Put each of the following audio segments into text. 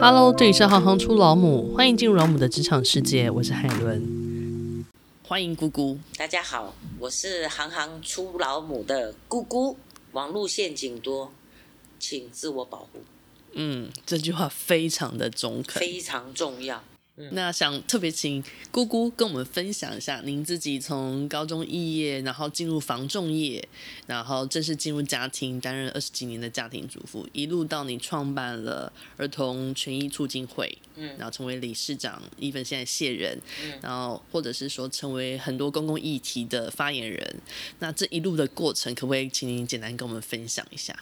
Hello，这里是行行出老母，欢迎进入老母的职场世界，我是海伦，欢迎姑姑。大家好，我是行行出老母的姑姑。网络陷阱多，请自我保护。嗯，这句话非常的中肯，非常重要。那想特别请姑姑跟我们分享一下，您自己从高中肄业，然后进入房仲业，然后正式进入家庭，担任二十几年的家庭主妇，一路到你创办了儿童权益促进会，嗯，然后成为理事长，even 现在卸任，嗯，然后或者是说成为很多公共议题的发言人，那这一路的过程，可不可以请您简单跟我们分享一下？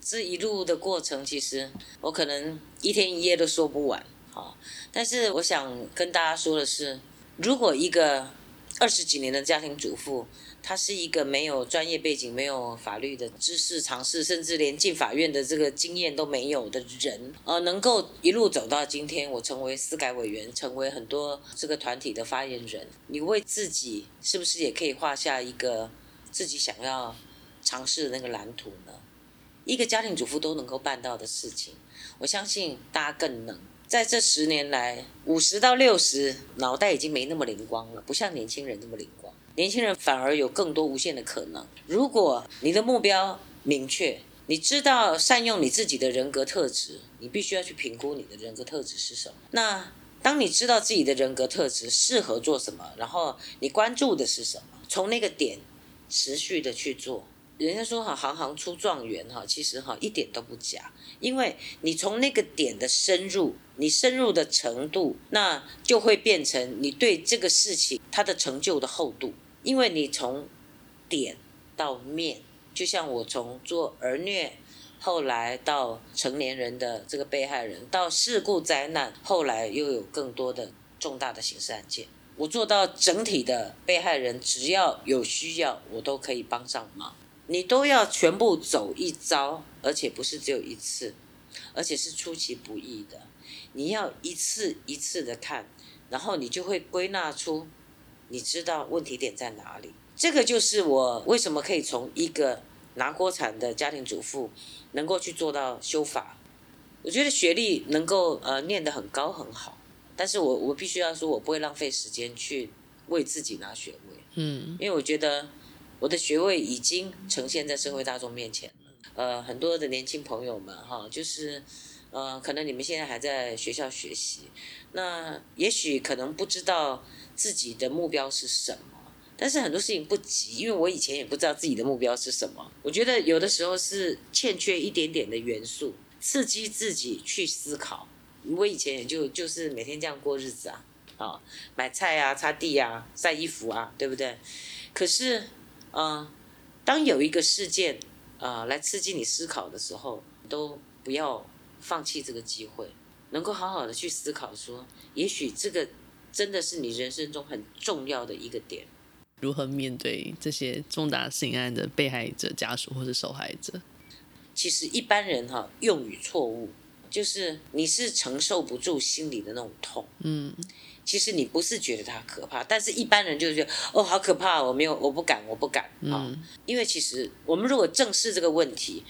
这一路的过程，其实我可能一天一夜都说不完。但是我想跟大家说的是，如果一个二十几年的家庭主妇，她是一个没有专业背景、没有法律的知识、尝试，甚至连进法院的这个经验都没有的人，呃，能够一路走到今天，我成为司改委员，成为很多这个团体的发言人，你为自己是不是也可以画下一个自己想要尝试的那个蓝图呢？一个家庭主妇都能够办到的事情，我相信大家更能。在这十年来，五十到六十，脑袋已经没那么灵光了，不像年轻人那么灵光。年轻人反而有更多无限的可能。如果你的目标明确，你知道善用你自己的人格特质，你必须要去评估你的人格特质是什么。那当你知道自己的人格特质适合做什么，然后你关注的是什么，从那个点持续的去做。人家说哈，行行出状元哈，其实哈一点都不假，因为你从那个点的深入，你深入的程度，那就会变成你对这个事情它的成就的厚度，因为你从点到面，就像我从做儿虐，后来到成年人的这个被害人，到事故灾难，后来又有更多的重大的刑事案件，我做到整体的被害人，只要有需要，我都可以帮上忙。你都要全部走一遭，而且不是只有一次，而且是出其不意的。你要一次一次的看，然后你就会归纳出，你知道问题点在哪里。这个就是我为什么可以从一个拿锅铲的家庭主妇，能够去做到修法。我觉得学历能够呃念得很高很好，但是我我必须要说，我不会浪费时间去为自己拿学位，嗯，因为我觉得。我的学位已经呈现在社会大众面前了。呃，很多的年轻朋友们哈，就是，呃，可能你们现在还在学校学习，那也许可能不知道自己的目标是什么。但是很多事情不急，因为我以前也不知道自己的目标是什么。我觉得有的时候是欠缺一点点的元素，刺激自己去思考。我以前也就就是每天这样过日子啊，啊，买菜啊，擦地啊，晒衣服啊，对不对？可是。嗯，当有一个事件啊、来刺激你思考的时候，都不要放弃这个机会，能够好好的去思考说，也许这个真的是你人生中很重要的一个点。如何面对这些重大性案的被害者家属或是受害者？其实一般人哈用语错误，就是你是承受不住心里的那种痛。嗯。其实你不是觉得它可怕，但是一般人就觉得哦，好可怕，我没有，我不敢，我不敢啊、嗯哦。因为其实我们如果正视这个问题，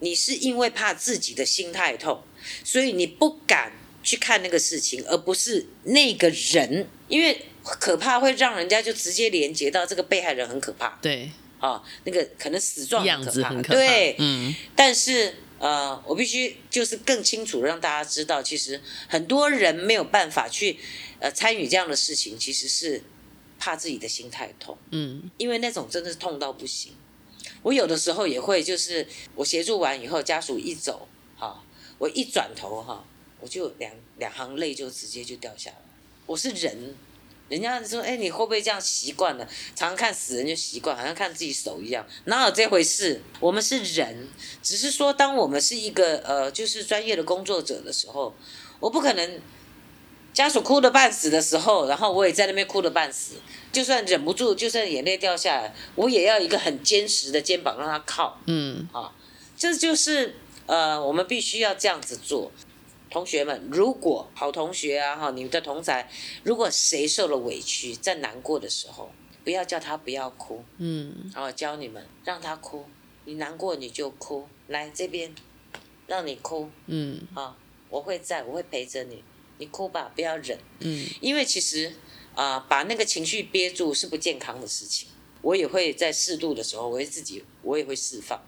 你是因为怕自己的心太痛，所以你不敢去看那个事情，而不是那个人，因为可怕会让人家就直接连接到这个被害人很可怕。对，啊、哦，那个可能死状很可怕，很可怕。对，嗯，但是。呃，我必须就是更清楚让大家知道，其实很多人没有办法去呃参与这样的事情，其实是怕自己的心太痛，嗯，因为那种真的是痛到不行。我有的时候也会，就是我协助完以后，家属一走，哈，我一转头哈，我就两两行泪就直接就掉下来。我是人。人家说：“哎，你会不会这样习惯了？常常看死人就习惯，好像看自己手一样，哪有这回事？我们是人，只是说，当我们是一个呃，就是专业的工作者的时候，我不可能家属哭得半死的时候，然后我也在那边哭得半死。就算忍不住，就算眼泪掉下来，我也要一个很坚实的肩膀让他靠。嗯，啊，这就是呃，我们必须要这样子做。”同学们，如果好同学啊哈，你们的同才，如果谁受了委屈，在难过的时候，不要叫他不要哭，嗯，然后教你们让他哭，你难过你就哭，来这边，让你哭，嗯，啊，我会在，我会陪着你，你哭吧，不要忍。嗯，因为其实啊、呃，把那个情绪憋住是不健康的事情。我也会在适度的时候，我会自己，我也会释放。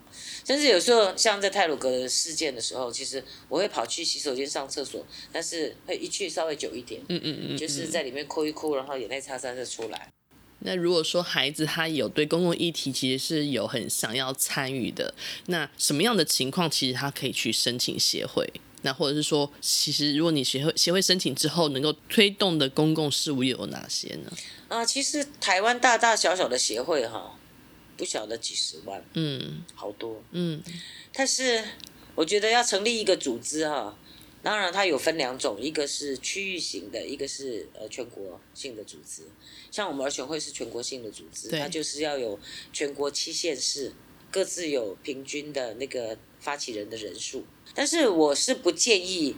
甚至有时候，像在泰鲁格的事件的时候，其实我会跑去洗手间上厕所，但是会一去稍微久一点。嗯嗯嗯，就是在里面哭一哭，然后眼泪擦擦就出来。那如果说孩子他有对公共议题其实是有很想要参与的，那什么样的情况其实他可以去申请协会？那或者是说，其实如果你协会协会申请之后，能够推动的公共事务又有哪些呢？啊，其实台湾大大小小的协会哈，不晓得几十万，嗯，好多，嗯。但是我觉得要成立一个组织哈，当然它有分两种，一个是区域型的，一个是呃全国性的组织。像我们儿权会是全国性的组织，它就是要有全国七县市各自有平均的那个发起人的人数。但是我是不建议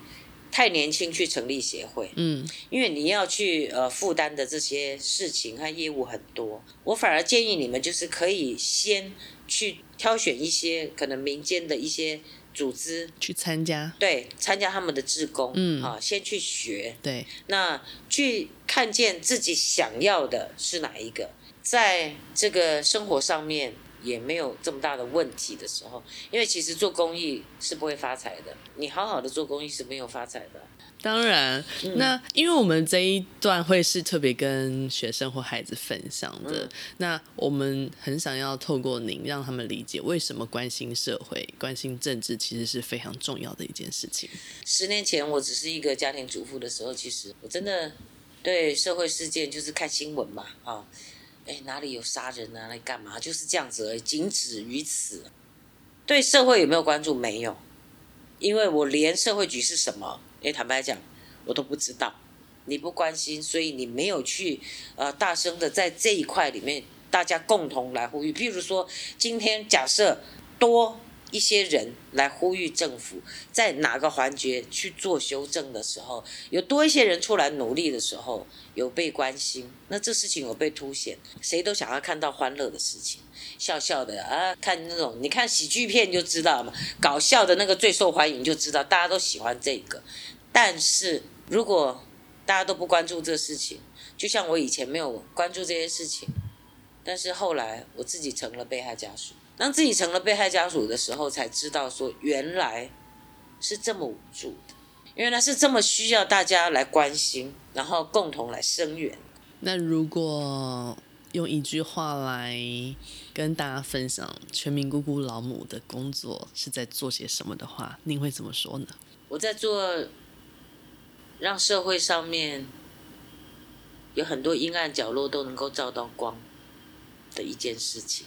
太年轻去成立协会，嗯，因为你要去呃负担的这些事情和业务很多。我反而建议你们就是可以先去挑选一些可能民间的一些组织去参加，对，参加他们的志工，嗯，啊，先去学，对，那去看见自己想要的是哪一个，在这个生活上面。也没有这么大的问题的时候，因为其实做公益是不会发财的。你好好的做公益是没有发财的。当然，嗯、那因为我们这一段会是特别跟学生或孩子分享的，嗯、那我们很想要透过您让他们理解为什么关心社会、关心政治其实是非常重要的一件事情。十年前我只是一个家庭主妇的时候，其实我真的对社会事件就是看新闻嘛，啊。哎，哪里有杀人啊？来干嘛？就是这样子而已，仅止于此。对社会有没有关注？没有，因为我连社会局是什么，哎，坦白讲，我都不知道。你不关心，所以你没有去呃大声的在这一块里面，大家共同来呼吁。譬如说，今天假设多。一些人来呼吁政府在哪个环节去做修正的时候，有多一些人出来努力的时候，有被关心，那这事情有被凸显。谁都想要看到欢乐的事情，笑笑的啊，看那种你看喜剧片就知道嘛，搞笑的那个最受欢迎就知道，大家都喜欢这个。但是如果大家都不关注这事情，就像我以前没有关注这些事情，但是后来我自己成了被害家属。当自己成了被害家属的时候，才知道说原来是这么无助的，原来是这么需要大家来关心，然后共同来声援。那如果用一句话来跟大家分享全民姑姑老母的工作是在做些什么的话，您会怎么说呢？我在做让社会上面有很多阴暗角落都能够照到光的一件事情。